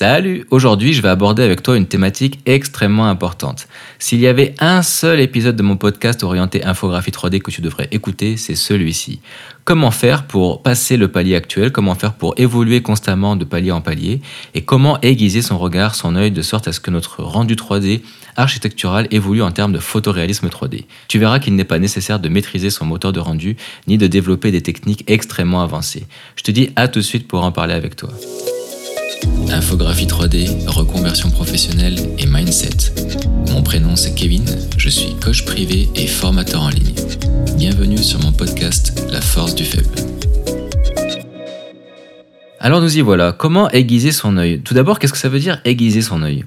Salut Aujourd'hui, je vais aborder avec toi une thématique extrêmement importante. S'il y avait un seul épisode de mon podcast orienté infographie 3D que tu devrais écouter, c'est celui-ci. Comment faire pour passer le palier actuel, comment faire pour évoluer constamment de palier en palier, et comment aiguiser son regard, son œil, de sorte à ce que notre rendu 3D architectural évolue en termes de photoréalisme 3D. Tu verras qu'il n'est pas nécessaire de maîtriser son moteur de rendu, ni de développer des techniques extrêmement avancées. Je te dis à tout de suite pour en parler avec toi. Infographie 3D, reconversion professionnelle et mindset. Mon prénom c'est Kevin, je suis coach privé et formateur en ligne. Bienvenue sur mon podcast La force du faible. Alors nous y voilà, comment aiguiser son œil? Tout d'abord, qu'est-ce que ça veut dire aiguiser son œil?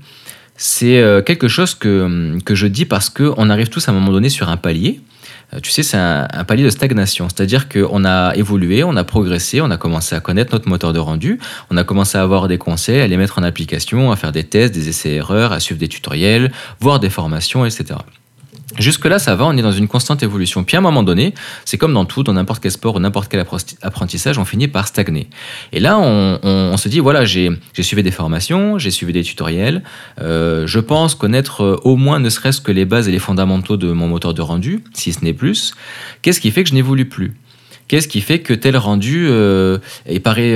C'est euh, quelque chose que, que je dis parce qu'on arrive tous à un moment donné sur un palier tu sais, c'est un, palier de stagnation. C'est-à-dire qu'on a évolué, on a progressé, on a commencé à connaître notre moteur de rendu, on a commencé à avoir des conseils, à les mettre en application, à faire des tests, des essais-erreurs, à suivre des tutoriels, voir des formations, etc. Jusque-là, ça va, on est dans une constante évolution. Puis à un moment donné, c'est comme dans tout, dans n'importe quel sport ou n'importe quel apprentissage, on finit par stagner. Et là, on, se dit, voilà, j'ai suivi des formations, j'ai suivi des tutoriels, euh, je pense connaître euh, au moins ne serait-ce que les bases et les fondamentaux de mon moteur de rendu, si ce n'est plus. Qu'est-ce qui fait que je n'évolue plus? Qu'est-ce qui fait que tel rendu euh, paraît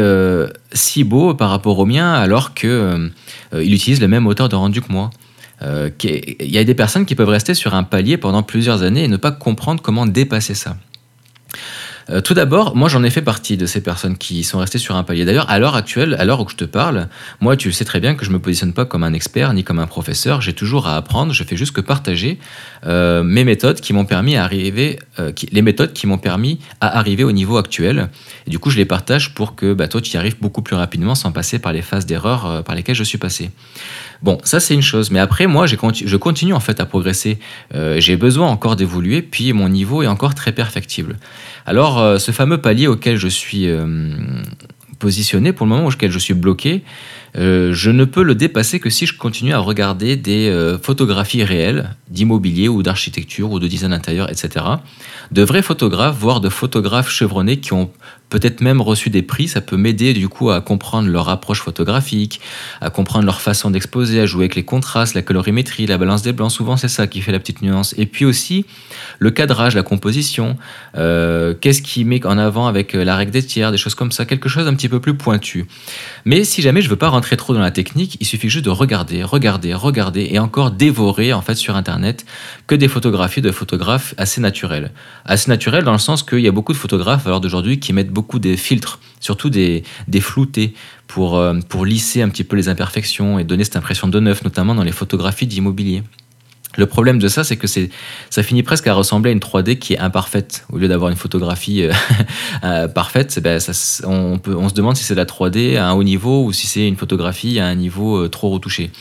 si beau par rapport au mien alors qu'il utilise le même moteur de rendu que moi? Euh, il y a des personnes qui peuvent rester sur un palier pendant plusieurs années et ne pas comprendre comment dépasser ça. Euh, tout d'abord, moi j'en ai fait partie de ces personnes qui sont restées sur un palier. D'ailleurs, à l'heure actuelle, à l'heure où je te parle, moi tu sais très bien que je me positionne pas comme un expert ni comme un professeur. J'ai toujours à apprendre. Je fais juste que partager euh, mes méthodes qui m'ont permis à arriver, euh, les méthodes qui m'ont permis à arriver au niveau actuel. Et du coup, je les partage pour que bah, toi tu y arrives beaucoup plus rapidement sans passer par les phases d'erreur par lesquelles je suis passé. Bon, ça c'est une chose. Mais après, moi, je continue en fait à progresser. J'ai besoin encore d'évoluer, puis mon niveau est encore très perfectible. Alors, euh, ce fameux palier auquel je suis euh, positionné, pour le moment auquel je suis bloqué, euh, je ne peux le dépasser que si je continue à regarder des photographies réelles d'immobilier ou d'architecture ou de design intérieur, etc. De vrais photographes, voire de photographes chevronnés qui ont peut-être même reçu des prix, ça peut m'aider du coup à comprendre leur approche photographique, à comprendre leur façon d'exposer, à jouer avec les contrastes, la colorimétrie, la balance des blancs. Souvent, c'est ça qui fait la petite nuance. Et puis aussi le cadrage, la composition. Euh, qu'est-ce qui met en avant avec euh, la règle des tiers, des choses comme ça, quelque chose un petit peu plus pointu. Mais si jamais je veux pas rentrer trop dans la technique, il suffit juste de regarder, regarder, regarder et encore dévorer en fait sur internet que des photographies de photographes assez naturels. Assez naturels dans le sens qu'il y a beaucoup de photographes l'heure d'aujourd'hui qui mettent beaucoup des filtres, surtout des, des floutés, pour, euh, pour lisser un petit peu les imperfections et donner cette impression de neuf, notamment dans les photographies d'immobilier. Le problème de ça, c'est que ça finit presque à ressembler à une 3D qui est imparfaite. Au lieu d'avoir une photographie euh, euh, parfaite, ben, on, peut, on se demande si c'est la 3D à un haut niveau ou si c'est une photographie à un niveau trop retouché.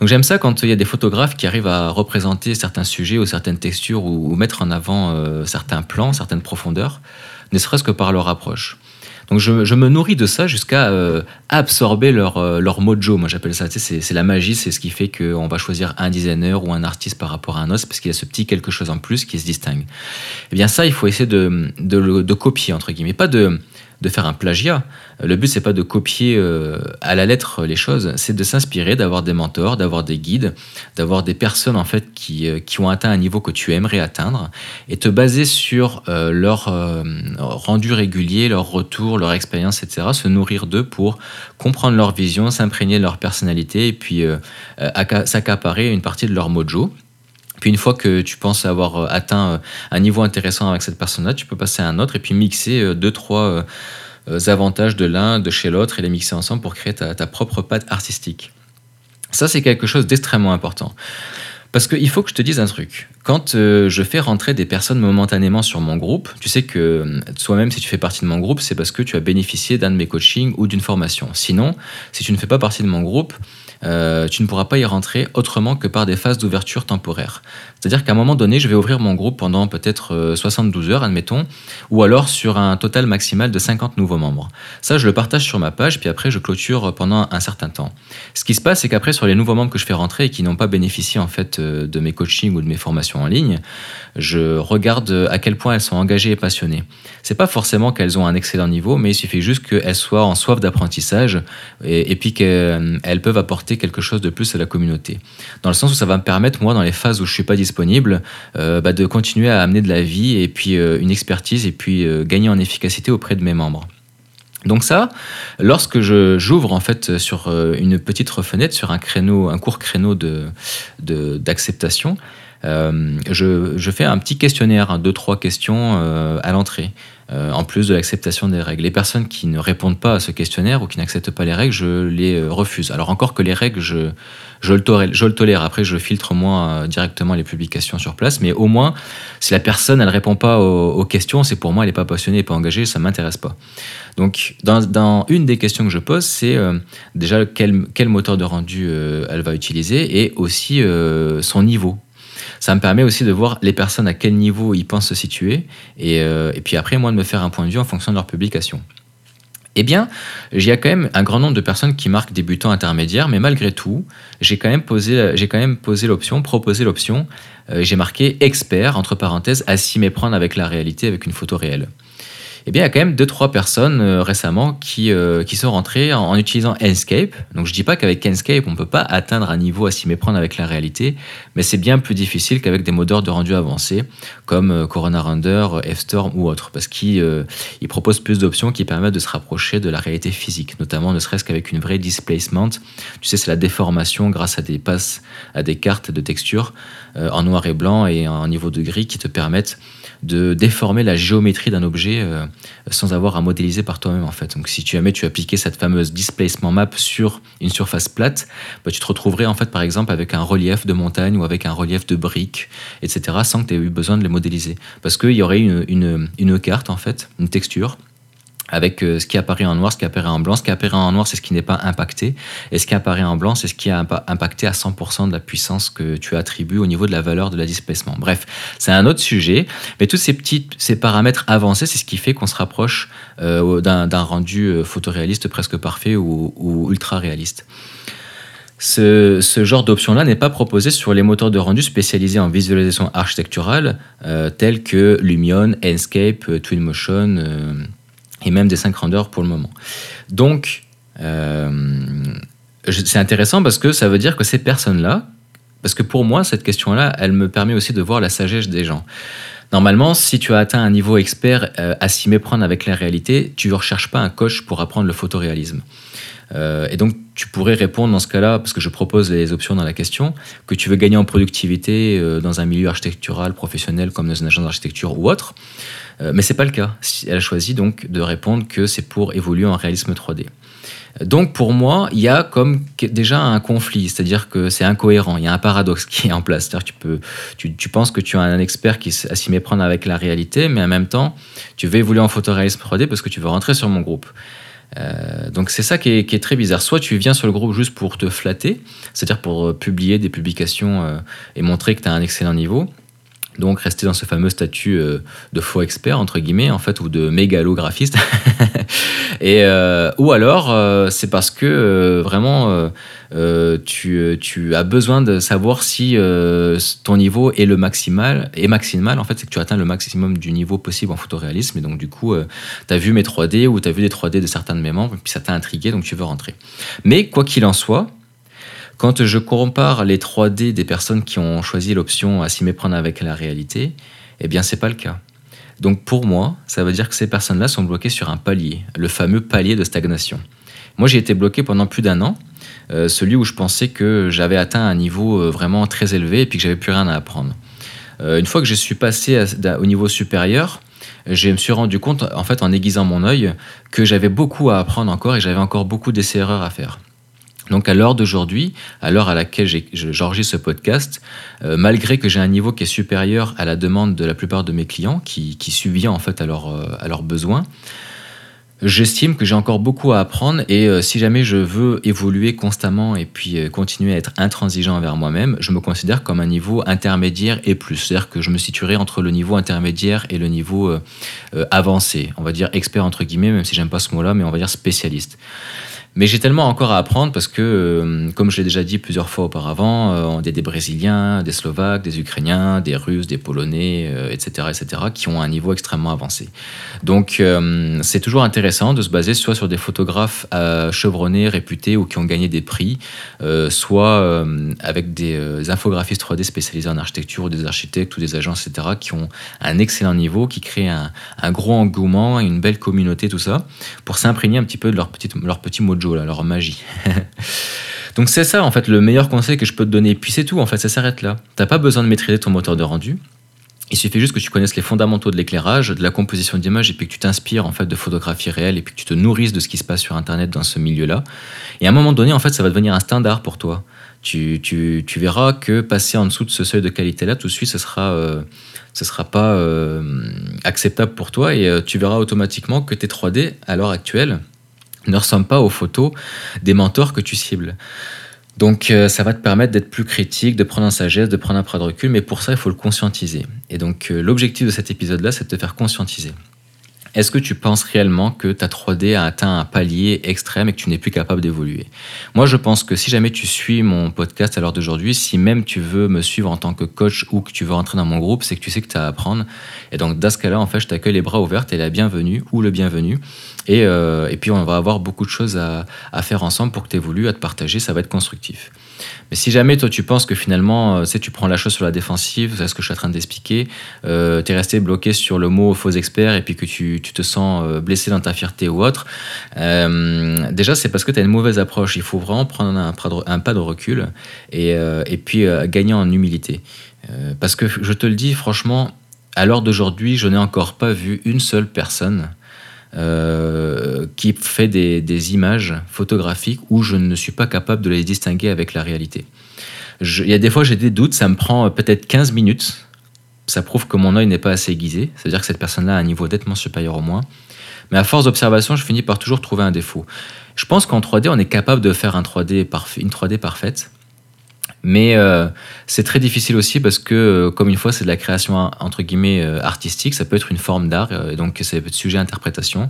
Donc j'aime ça quand il y a des photographes qui arrivent à représenter certains sujets ou certaines textures ou, mettre en avant certains plans, certaines profondeurs ne serait-ce que par leur approche. Donc je, me nourris de ça jusqu'à euh, absorber leur, euh, leur mojo. Moi j'appelle ça, c'est la magie, c'est ce qui fait qu'on va choisir un designer ou un artiste par rapport à un autre, parce qu'il y a ce petit quelque chose en plus qui se distingue. Et eh bien ça, il faut essayer de, de, de copier, entre guillemets. Pas de, de faire un plagiat. Le but, c'est pas de copier euh, à la lettre les choses, c'est de s'inspirer, d'avoir des mentors, d'avoir des guides, d'avoir des personnes en fait qui, euh, qui, ont atteint un niveau que tu aimerais atteindre et te baser sur euh, leur rendu régulier, leur retour, leur expérience, etc. Se nourrir d'eux pour comprendre leur vision, s'imprégner de leur personnalité et puis s'accaparer une partie de leur mojo. Puis une fois que tu penses avoir euh, atteint euh, un niveau intéressant avec cette personne-là, tu peux passer à un autre et puis mixer euh, deux, trois avantages de l'un, de chez l'autre et les mixer ensemble pour créer ta, propre patte artistique. Ça, c'est quelque chose d'extrêmement important. Parce qu'il faut que je te dise un truc. Quand je fais rentrer des personnes momentanément sur mon groupe, tu sais que toi-même, si tu fais partie de mon groupe, c'est parce que tu as bénéficié d'un de mes coachings ou d'une formation. Sinon, si tu ne fais pas partie de mon groupe, euh, tu ne pourras pas y rentrer autrement que par des phases d'ouverture temporaire. C'est-à-dire qu'à un moment donné, je vais ouvrir mon groupe pendant peut-être 72 euh, heures, admettons, ou alors sur un total maximal de 50 nouveaux membres. Ça, je le partage sur ma page, puis après, je clôture pendant un certain temps. Ce qui se passe, c'est qu'après, sur les nouveaux membres que je fais rentrer et qui n'ont pas bénéficié en fait euh, de mes coachings ou de mes formations en ligne, je regarde à quel point elles sont engagées et passionnées. C'est pas forcément qu'elles ont un excellent niveau, mais il suffit juste qu'elles soient en soif d'apprentissage et, puis qu'elles peuvent apporter quelque chose de plus à la communauté. Dans le sens où ça va me permettre, moi, dans les phases où je suis pas disponible, euh, bah, de continuer à amener de la vie et puis euh, une expertise et puis gagner en efficacité auprès de mes membres. Donc ça, lorsque j'ouvre en fait sur euh, une petite fenêtre, sur un créneau, un court créneau d'acceptation, je, je, fais un petit questionnaire, hein, deux trois questions euh, à l'entrée. Euh, en plus de l'acceptation des règles. Les personnes qui ne répondent pas à ce questionnaire ou qui n'acceptent pas les règles, je les refuse. Alors encore que les règles, je, le, tolère. Après, je filtre moi directement les publications sur place. Mais au moins, si la personne, elle répond pas aux, questions, c'est pour moi, elle n'est pas passionnée, elle n'est pas engagée, ça m'intéresse pas. Donc, dans, une des questions que je pose, c'est déjà quel, moteur de rendu elle va utiliser et aussi son niveau ça me permet aussi de voir les personnes à quel niveau ils pensent se situer, et, euh, et puis après, moi, de me faire un point de vue en fonction de leur publication. Eh bien, il y a quand même un grand nombre de personnes qui marquent débutants intermédiaires, mais malgré tout, j'ai quand même posé, j'ai quand même posé l'option, proposé l'option, euh, j'ai marqué expert, entre parenthèses, à s'y méprendre avec la réalité, avec une photo réelle eh bien, il y a quand même deux trois personnes euh, récemment qui, euh, qui sont rentrées en, utilisant Enscape. Donc, je dis pas qu'avec Enscape, on peut pas atteindre un niveau à s'y méprendre avec la réalité, mais c'est bien plus difficile qu'avec des moteurs de rendu avancés comme euh, Corona Render, F-Storm ou autres, parce qu'ils ils proposent plus d'options qui permettent de se rapprocher de la réalité physique, notamment ne serait-ce qu'avec une vraie displacement. Tu sais, c'est la déformation grâce à des passes, à des cartes de texture en noir et blanc et en niveau de gris qui te permettent de déformer la géométrie d'un objet euh, sans avoir à modéliser par toi-même en fait. Donc si tu jamais tu appliquais cette fameuse displacement map sur une surface plate, bah, tu te retrouverais en fait par exemple avec un relief de montagne ou avec un relief de briques, etc. sans que tu aies eu besoin de les modéliser. Parce qu'il y aurait une, une carte en fait, une texture avec euh, ce qui apparaît en noir, ce qui apparaît en blanc. Ce qui apparaît en noir, c'est ce qui n'est pas impacté. Et ce qui apparaît en blanc, c'est ce qui a impacté à 100% de la puissance que tu attribues au niveau de la valeur de la displacement. Bref, c'est un autre sujet. Mais tous ces petits ces paramètres avancés, c'est ce qui fait qu'on se rapproche euh, d'un rendu euh, photoréaliste presque parfait ou, ultra réaliste. Ce, genre d'option-là n'est pas proposé sur les moteurs de rendu spécialisés en visualisation architecturale, tels que Lumion, Enscape, Twinmotion et même des 5 rendeurs pour le moment. Donc, euh, c'est intéressant parce que ça veut dire que ces personnes-là, parce que pour moi, cette question-là, elle me permet aussi de voir la sagesse des gens. Normalement, si tu as atteint un niveau expert euh, à s'y méprendre avec la réalité, tu ne recherches pas un coach pour apprendre le photoréalisme. Euh, et donc, tu pourrais répondre dans ce cas-là, parce que je propose les options dans la question, que tu veux gagner en productivité dans un milieu architectural, professionnel, comme dans une agence d'architecture ou autre. Euh, mais c'est pas le cas. Elle a choisi donc de répondre que c'est pour évoluer en réalisme 3D. Donc pour moi, il y a comme déjà un conflit, c'est-à-dire que c'est incohérent, il y a un paradoxe qui est en place. C'est-à-dire que tu, peux, tu, tu, penses que tu as un expert qui s'y méprendre avec la réalité, mais en même temps, tu veux évoluer en photoréalisme 3D parce que tu veux rentrer sur mon groupe. Euh, donc c'est ça qui est, qui est, très bizarre. Soit tu viens sur le groupe juste pour te flatter, c'est-à-dire pour euh, publier des publications et montrer que tu as un excellent niveau, donc rester dans ce fameux statut euh, de faux expert entre guillemets en fait ou de mégalographiste. Et euh, ou alors euh, c'est parce que vraiment tu, tu, as besoin de savoir si ton niveau est le maximal et maximal en fait c'est que tu atteins le maximum du niveau possible en photoréalisme. Et donc du coup tu as vu mes 3D ou tu as vu des 3D de certains de mes membres et puis ça t'a intrigué donc tu veux rentrer. Mais quoi qu'il en soit quand je compare les 3D des personnes qui ont choisi l'option à s'y méprendre avec la réalité, eh bien, c'est pas le cas. Donc, pour moi, ça veut dire que ces personnes-là sont bloquées sur un palier, le fameux palier de stagnation. Moi, j'ai été bloqué pendant plus d'un an, euh, celui où je pensais que j'avais atteint un niveau euh, vraiment très élevé et puis que j'avais plus rien à apprendre. Euh, une fois que je suis passé au niveau supérieur, je me suis rendu compte, en fait, en aiguisant mon œil, que j'avais beaucoup à apprendre encore et j'avais encore beaucoup d'essais-erreurs à faire. Donc à l'heure d'aujourd'hui, à l'heure à laquelle j'enregistre ce podcast, euh, malgré que j'ai un niveau qui est supérieur à la demande de la plupart de mes clients, qui, qui subvient en fait à, euh, à leurs besoins, j'estime que j'ai encore beaucoup à apprendre et euh, si jamais je veux évoluer constamment et puis continuer à être intransigeant envers moi-même, je me considère comme un niveau intermédiaire et plus. C'est-à-dire que je me situerai entre le niveau intermédiaire et le niveau avancé, on va dire expert entre guillemets, même si j'aime pas ce mot-là, mais on va dire spécialiste. Mais j'ai tellement encore à apprendre parce que, euh, comme je l'ai déjà dit plusieurs fois auparavant, euh, on a des Brésiliens, des Slovaques, des Ukrainiens, des Russes, des Polonais, etc., euh, etc., qui ont un niveau extrêmement avancé. Donc, c'est toujours intéressant de se baser soit sur des photographes chevronnés, réputés ou qui ont gagné des prix, soit avec des infographistes 3D spécialisés en architecture ou des architectes ou des agences, etc., qui ont un excellent niveau, qui créent un, gros engouement, une belle communauté, tout ça, pour s'imprégner un petit peu de leur leur petit mojo leur magie. Donc c'est ça en fait le meilleur conseil que je peux te donner. Puis c'est tout en fait, ça s'arrête là. T'as pas besoin de maîtriser ton moteur de rendu. Il suffit juste que tu connaisses les fondamentaux de l'éclairage, de la composition d'image, et puis que tu t'inspires en fait de photographies réelles, et puis que tu te nourrisses de ce qui se passe sur Internet dans ce milieu-là. Et à un moment donné, en fait, ça va devenir un standard pour toi. Tu, tu, tu verras que passer en dessous de ce seuil de qualité-là, tout de suite, ce sera, euh, sera pas euh, acceptable pour toi, et euh, tu verras automatiquement que tes 3D, à l'heure actuelle, ne ressemble pas aux photos des mentors que tu cibles. Donc euh, ça va te permettre d'être plus critique, de prendre un sagesse, de prendre un pas de recul, mais pour ça il faut le conscientiser. Et donc euh, l'objectif de cet épisode-là, c'est de te faire conscientiser. Est-ce que tu penses réellement que ta 3D a atteint un palier extrême et que tu n'es plus capable d'évoluer? Moi, je pense que si jamais tu suis mon podcast à l'heure d'aujourd'hui, si même tu veux me suivre en tant que coach ou que tu veux rentrer dans mon groupe, c'est que tu sais que tu as à apprendre. Et donc, dans ce cas-là, en fait, je t'accueille les bras ouverts et la bienvenue ou le bienvenu. Et, euh, et, puis, on va avoir beaucoup de choses à, à faire ensemble pour que tu évolues, à te partager. Ça va être constructif. Mais si jamais toi tu penses que finalement, tu, euh, tu prends la chose sur la défensive, c'est ce que je suis en train d'expliquer, euh, tu es resté bloqué sur le mot faux expert et puis que tu, tu te sens euh, blessé dans ta fierté ou autre, euh, déjà c'est parce que tu as une mauvaise approche. Il faut vraiment prendre un, pas de recul et, et puis gagner en humilité. parce que je te le dis franchement, à l'heure d'aujourd'hui, je n'ai encore pas vu une seule personne euh, qui fait des, images photographiques où je ne suis pas capable de les distinguer avec la réalité. Il y a des fois j'ai des doutes, ça me prend peut-être 15 minutes. Ça prouve que mon œil n'est pas assez aiguisé, c'est-à-dire que cette personne-là a un niveau nettement supérieur au moins. Mais à force d'observation, je finis par toujours trouver un défaut. Je pense qu'en 3D, on est capable de faire un 3D une 3D parfaite. Mais euh, c'est très difficile aussi parce que, euh, comme une fois, c'est de la création entre guillemets euh, artistique, ça peut être une forme d'art, donc ça peut être sujet à interprétation.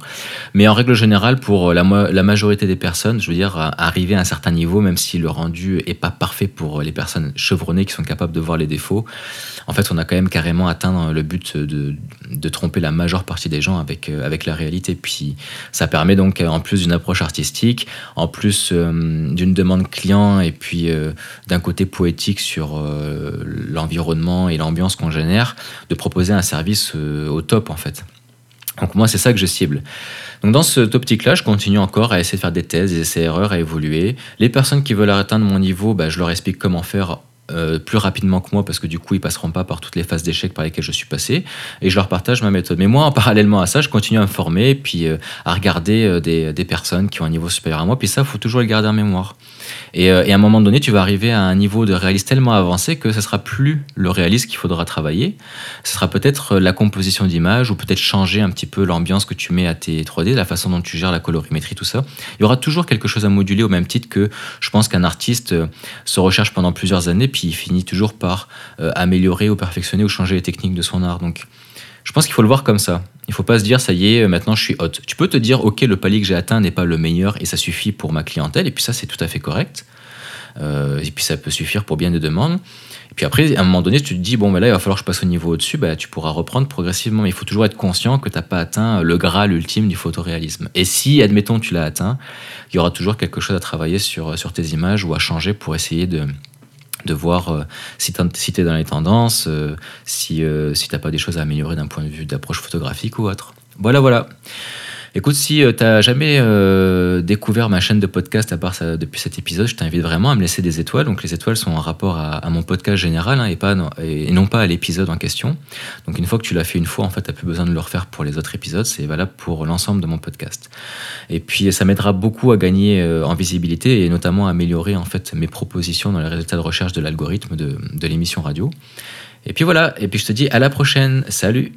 Mais en règle générale, pour la, la, majorité des personnes, je veux dire, arriver à un certain niveau, même si le rendu est pas parfait pour les personnes chevronnées qui sont capables de voir les défauts, en fait, on a quand même carrément atteint le but de, tromper la majeure partie des gens avec, avec la réalité. Puis ça permet donc, en plus d'une approche artistique, en plus d'une demande client, et puis d'un côté poétique sur euh, l'environnement et l'ambiance qu'on génère, de proposer un service euh, au top en fait. Donc moi, c'est ça que je cible. Donc dans cette optique-là, je continue encore à essayer de faire des thèses, des essais-erreurs, à évoluer. Les personnes qui veulent atteindre mon niveau, bah, je leur explique comment faire euh, plus rapidement que moi parce que du coup ils passeront pas par toutes les phases d'échec par lesquelles je suis passé et je leur partage ma méthode. Mais moi en parallèlement à ça je continue à me former puis à regarder des, des, personnes qui ont un niveau supérieur à moi puis ça faut toujours le garder en mémoire. Euh, et, à un moment donné, tu vas arriver à un niveau de réalisme tellement avancé que ce sera plus le réalisme qu'il faudra travailler. Ce sera peut-être euh, la composition d'image ou peut-être changer un petit peu l'ambiance que tu mets à tes 3D, la façon dont tu gères la colorimétrie, tout ça. Il y aura toujours quelque chose à moduler au même titre que je pense qu'un artiste euh, se recherche pendant plusieurs années puis il finit toujours par améliorer ou perfectionner ou changer les techniques de son art. Donc, je pense qu'il faut le voir comme ça. Il ne faut pas se dire, ça y est, maintenant je suis hot. Tu peux te dire, ok, le palier que j'ai atteint n'est pas le meilleur et ça suffit pour ma clientèle, et puis ça, c'est tout à fait correct. Euh, et puis ça peut suffire pour bien des demandes. Et puis après, à un moment donné, tu te dis, bon, ben là, il va falloir que je passe au niveau au-dessus, bah, tu pourras reprendre progressivement. Mais il faut toujours être conscient que tu n'as pas atteint le graal ultime du photoréalisme. Et si, admettons, tu l'as atteint, il y aura toujours quelque chose à travailler sur, sur tes images ou à changer pour essayer de, de voir euh, si tu es dans les tendances, euh, si, euh, si tu n'as pas des choses à améliorer d'un point de vue d'approche photographique ou autre. Voilà, voilà. Écoute, si euh, tu n'as jamais euh, découvert ma chaîne de podcast à part ça, depuis cet épisode, je t'invite vraiment à me laisser des étoiles. Donc les étoiles sont en rapport à, mon podcast général hein, et, pas, et, non pas à l'épisode en question. Donc une fois que tu l'as fait une fois, en fait, tu n'as plus besoin de le refaire pour les autres épisodes. C'est valable pour l'ensemble de mon podcast. Et puis ça m'aidera beaucoup à gagner euh, en visibilité et notamment à améliorer en fait mes propositions dans les résultats de recherche de l'algorithme de, de l'émission radio. Et puis voilà, et puis je te dis à la prochaine. Salut